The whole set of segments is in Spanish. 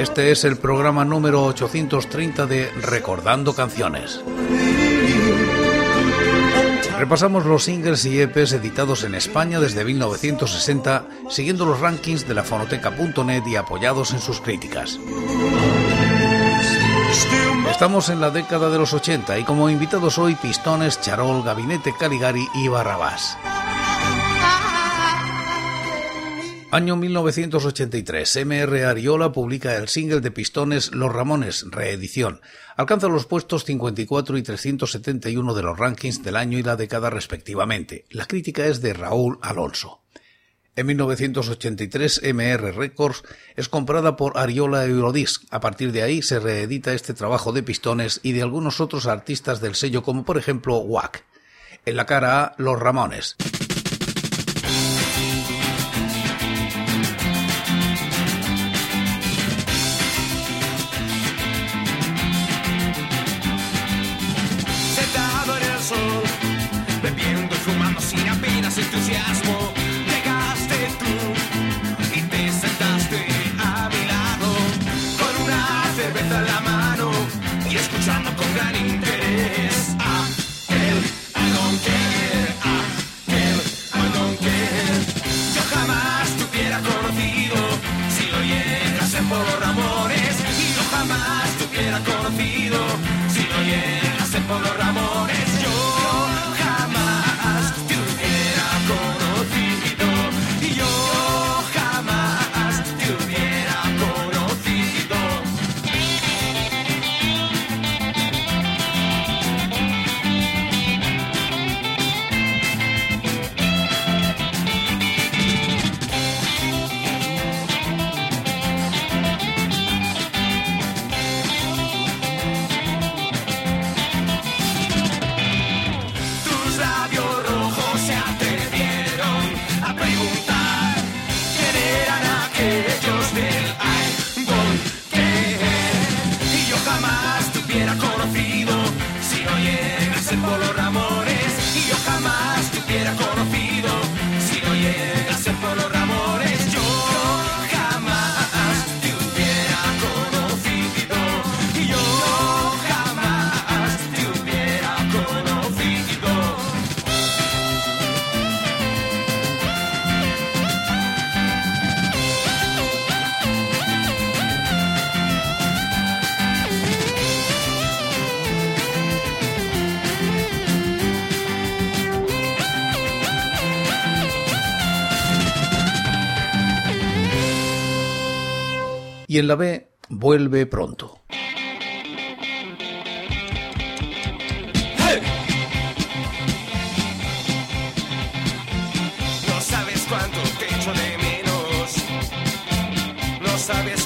Este es el programa número 830 de Recordando Canciones. Repasamos los singles y EPs editados en España desde 1960, siguiendo los rankings de la fonoteca.net y apoyados en sus críticas. Estamos en la década de los 80 y como invitados hoy Pistones, Charol, Gabinete Caligari y Barrabás. Año 1983. MR Ariola publica el single de Pistones Los Ramones, reedición. Alcanza los puestos 54 y 371 de los rankings del año y la década respectivamente. La crítica es de Raúl Alonso. En 1983, MR Records es comprada por Ariola Eurodisc. A partir de ahí se reedita este trabajo de Pistones y de algunos otros artistas del sello, como por ejemplo Wack. En la cara A, Los Ramones. en la B vuelve pronto. No sabes cuánto te echo de menos. No sabes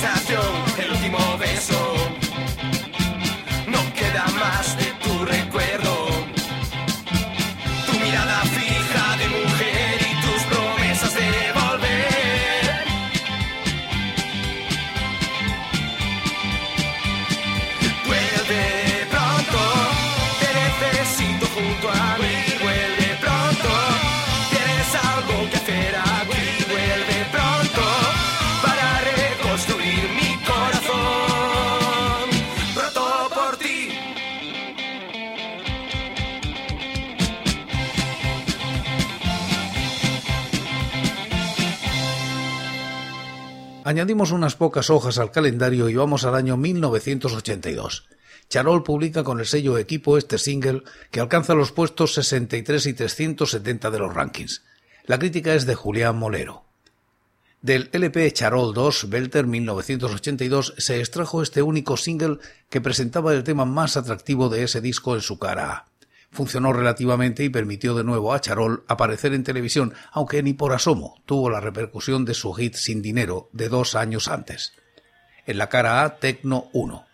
sensación Añadimos unas pocas hojas al calendario y vamos al año 1982. Charol publica con el sello Equipo este single que alcanza los puestos 63 y 370 de los rankings. La crítica es de Julián Molero. Del LP Charol 2, Belter 1982, se extrajo este único single que presentaba el tema más atractivo de ese disco en su cara A funcionó relativamente y permitió de nuevo a Charol aparecer en televisión, aunque ni por asomo tuvo la repercusión de su hit Sin Dinero de dos años antes. En la cara A, Tecno 1.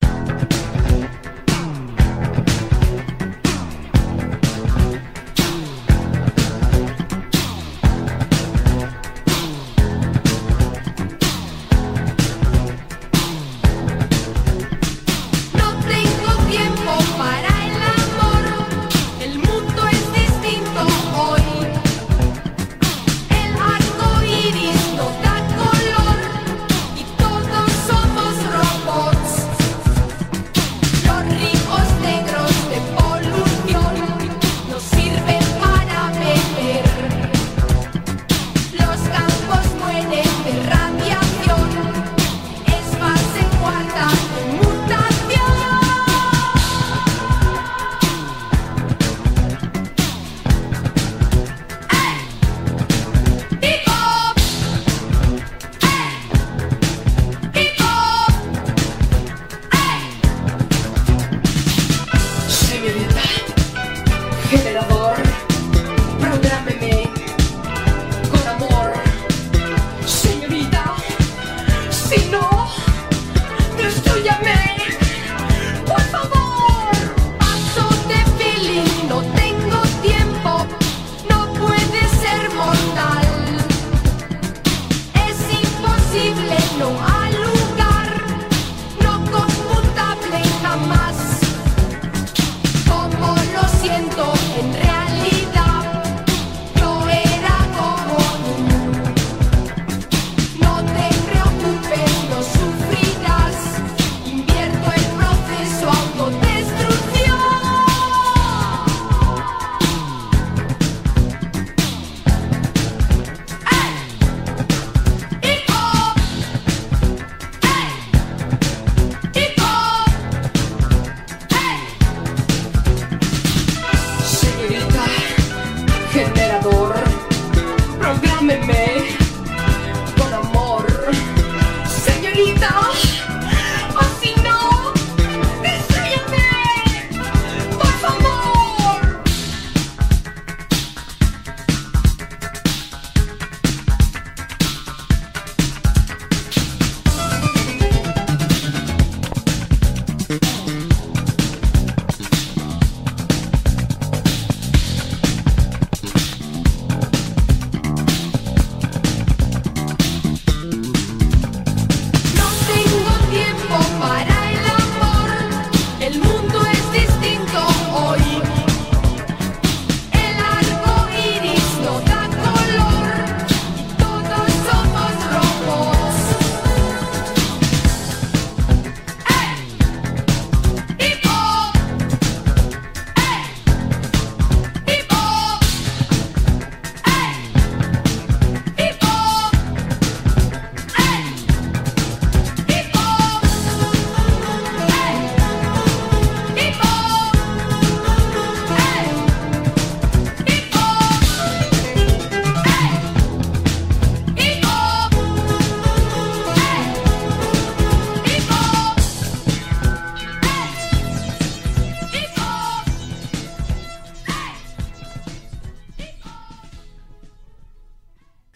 Lùng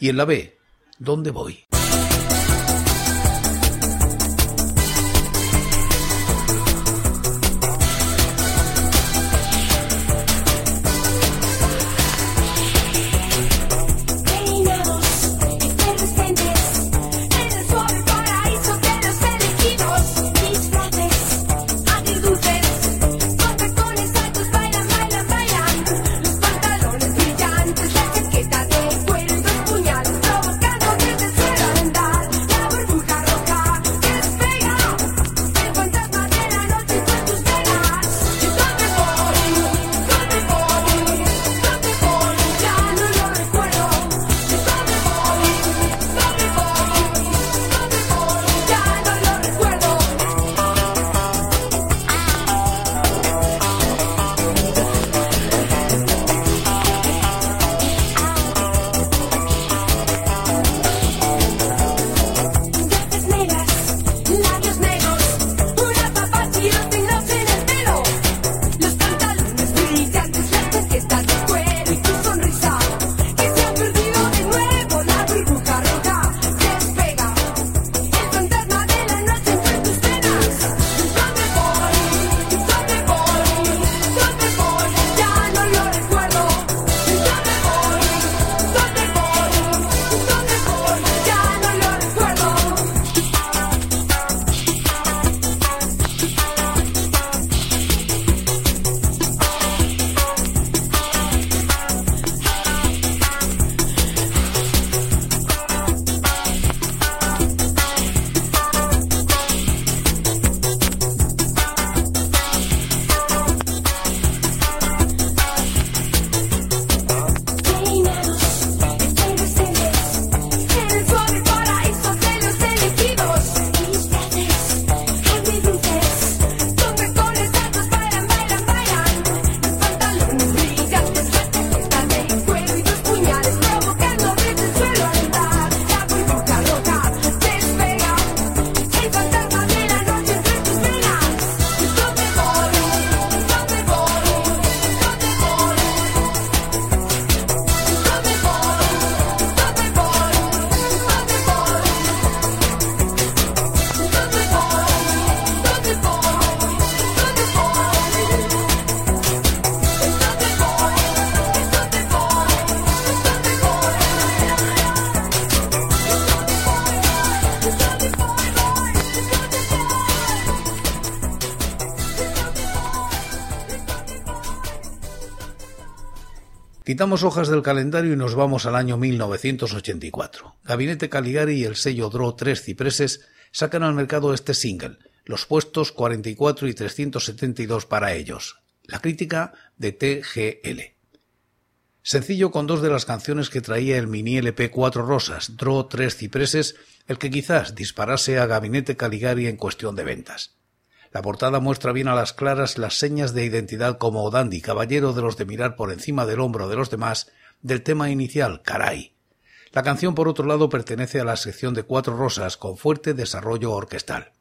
Y en la B, ¿dónde voy? Quitamos hojas del calendario y nos vamos al año 1984. Gabinete Caligari y el sello Draw Tres Cipreses sacan al mercado este single, los puestos 44 y 372 para ellos. La crítica de TGL. Sencillo con dos de las canciones que traía el mini LP Cuatro Rosas, Draw Tres Cipreses, el que quizás disparase a Gabinete Caligari en cuestión de ventas. La portada muestra bien a las claras las señas de identidad como dandy, caballero de los de mirar por encima del hombro de los demás, del tema inicial, Caray. La canción, por otro lado, pertenece a la sección de Cuatro Rosas con fuerte desarrollo orquestal.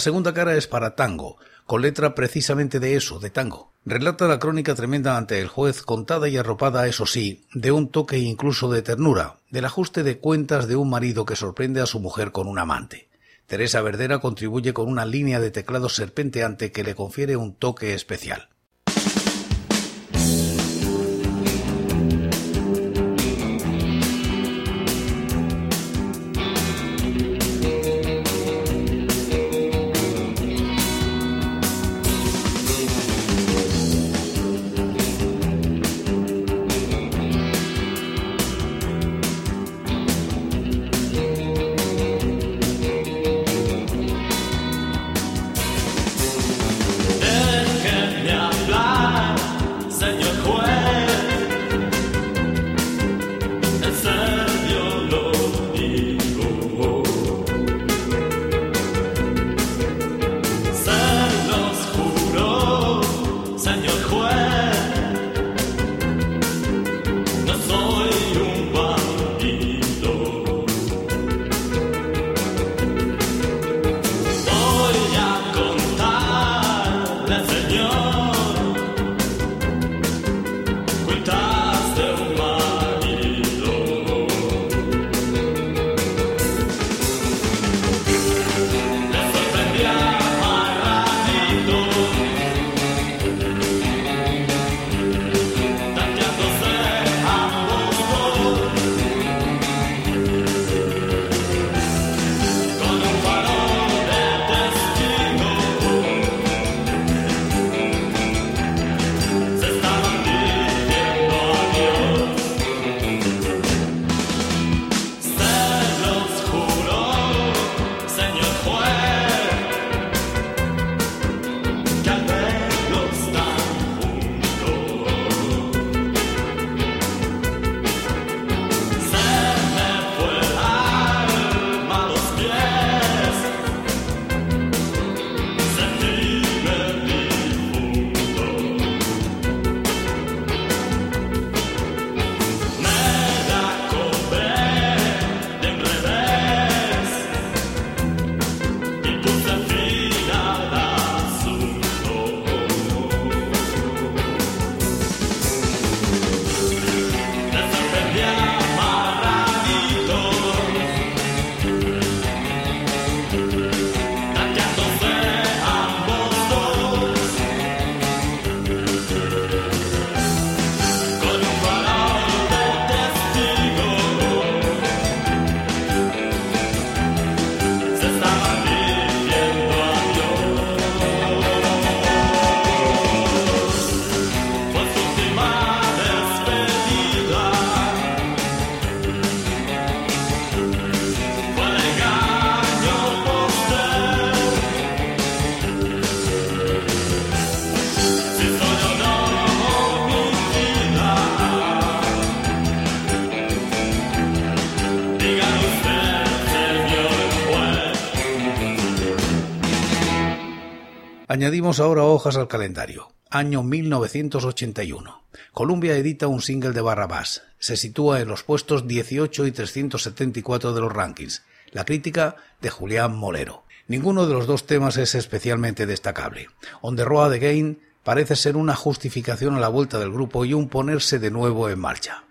Segunda cara es para Tango, con letra precisamente de eso, de tango. Relata la crónica tremenda ante el juez, contada y arropada, eso sí, de un toque incluso de ternura, del ajuste de cuentas de un marido que sorprende a su mujer con un amante. Teresa Verdera contribuye con una línea de teclado serpenteante que le confiere un toque especial. Añadimos ahora hojas al calendario. Año 1981. Columbia edita un single de Barrabás. Se sitúa en los puestos 18 y 374 de los rankings. La crítica de Julián Molero. Ninguno de los dos temas es especialmente destacable. On the Road Again parece ser una justificación a la vuelta del grupo y un ponerse de nuevo en marcha.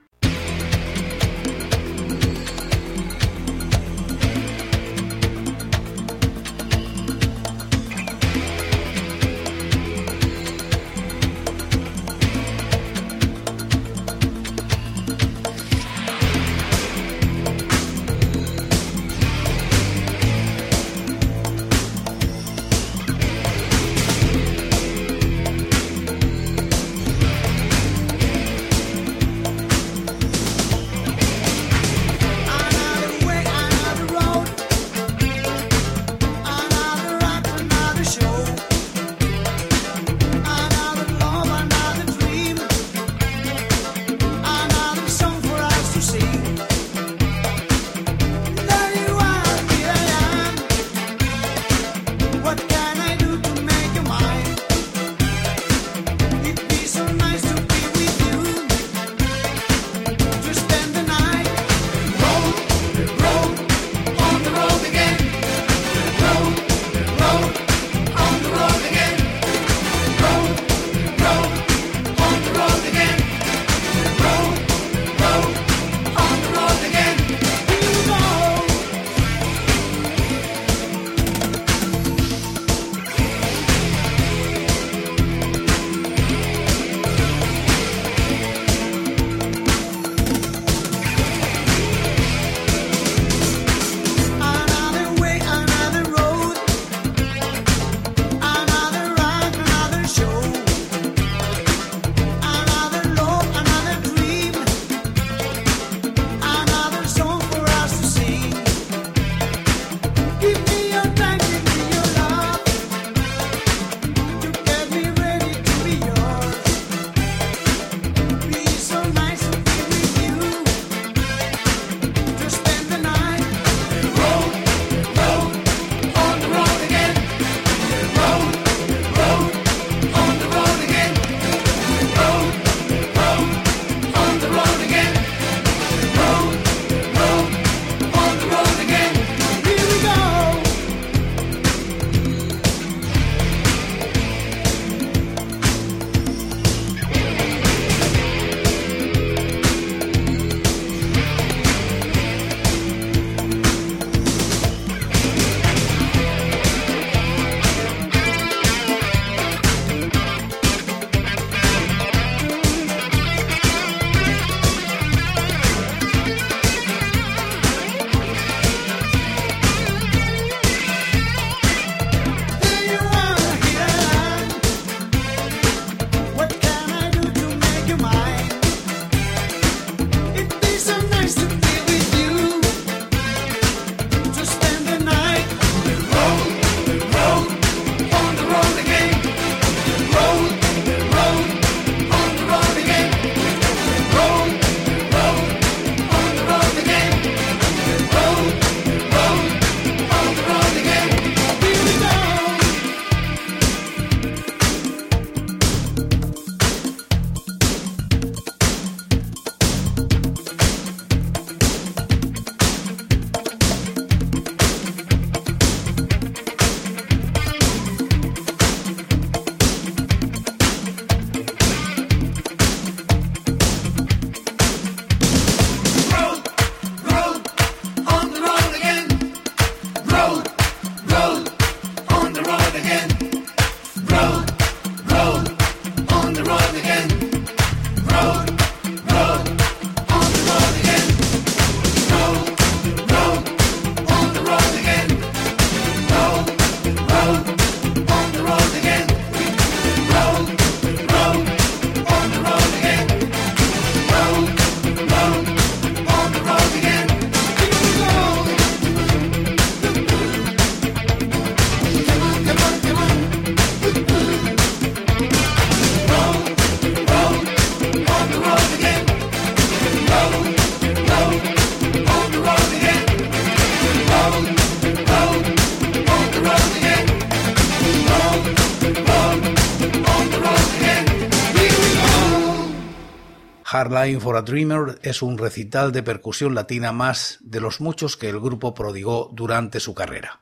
Hardline for a Dreamer es un recital de percusión latina más de los muchos que el grupo prodigó durante su carrera.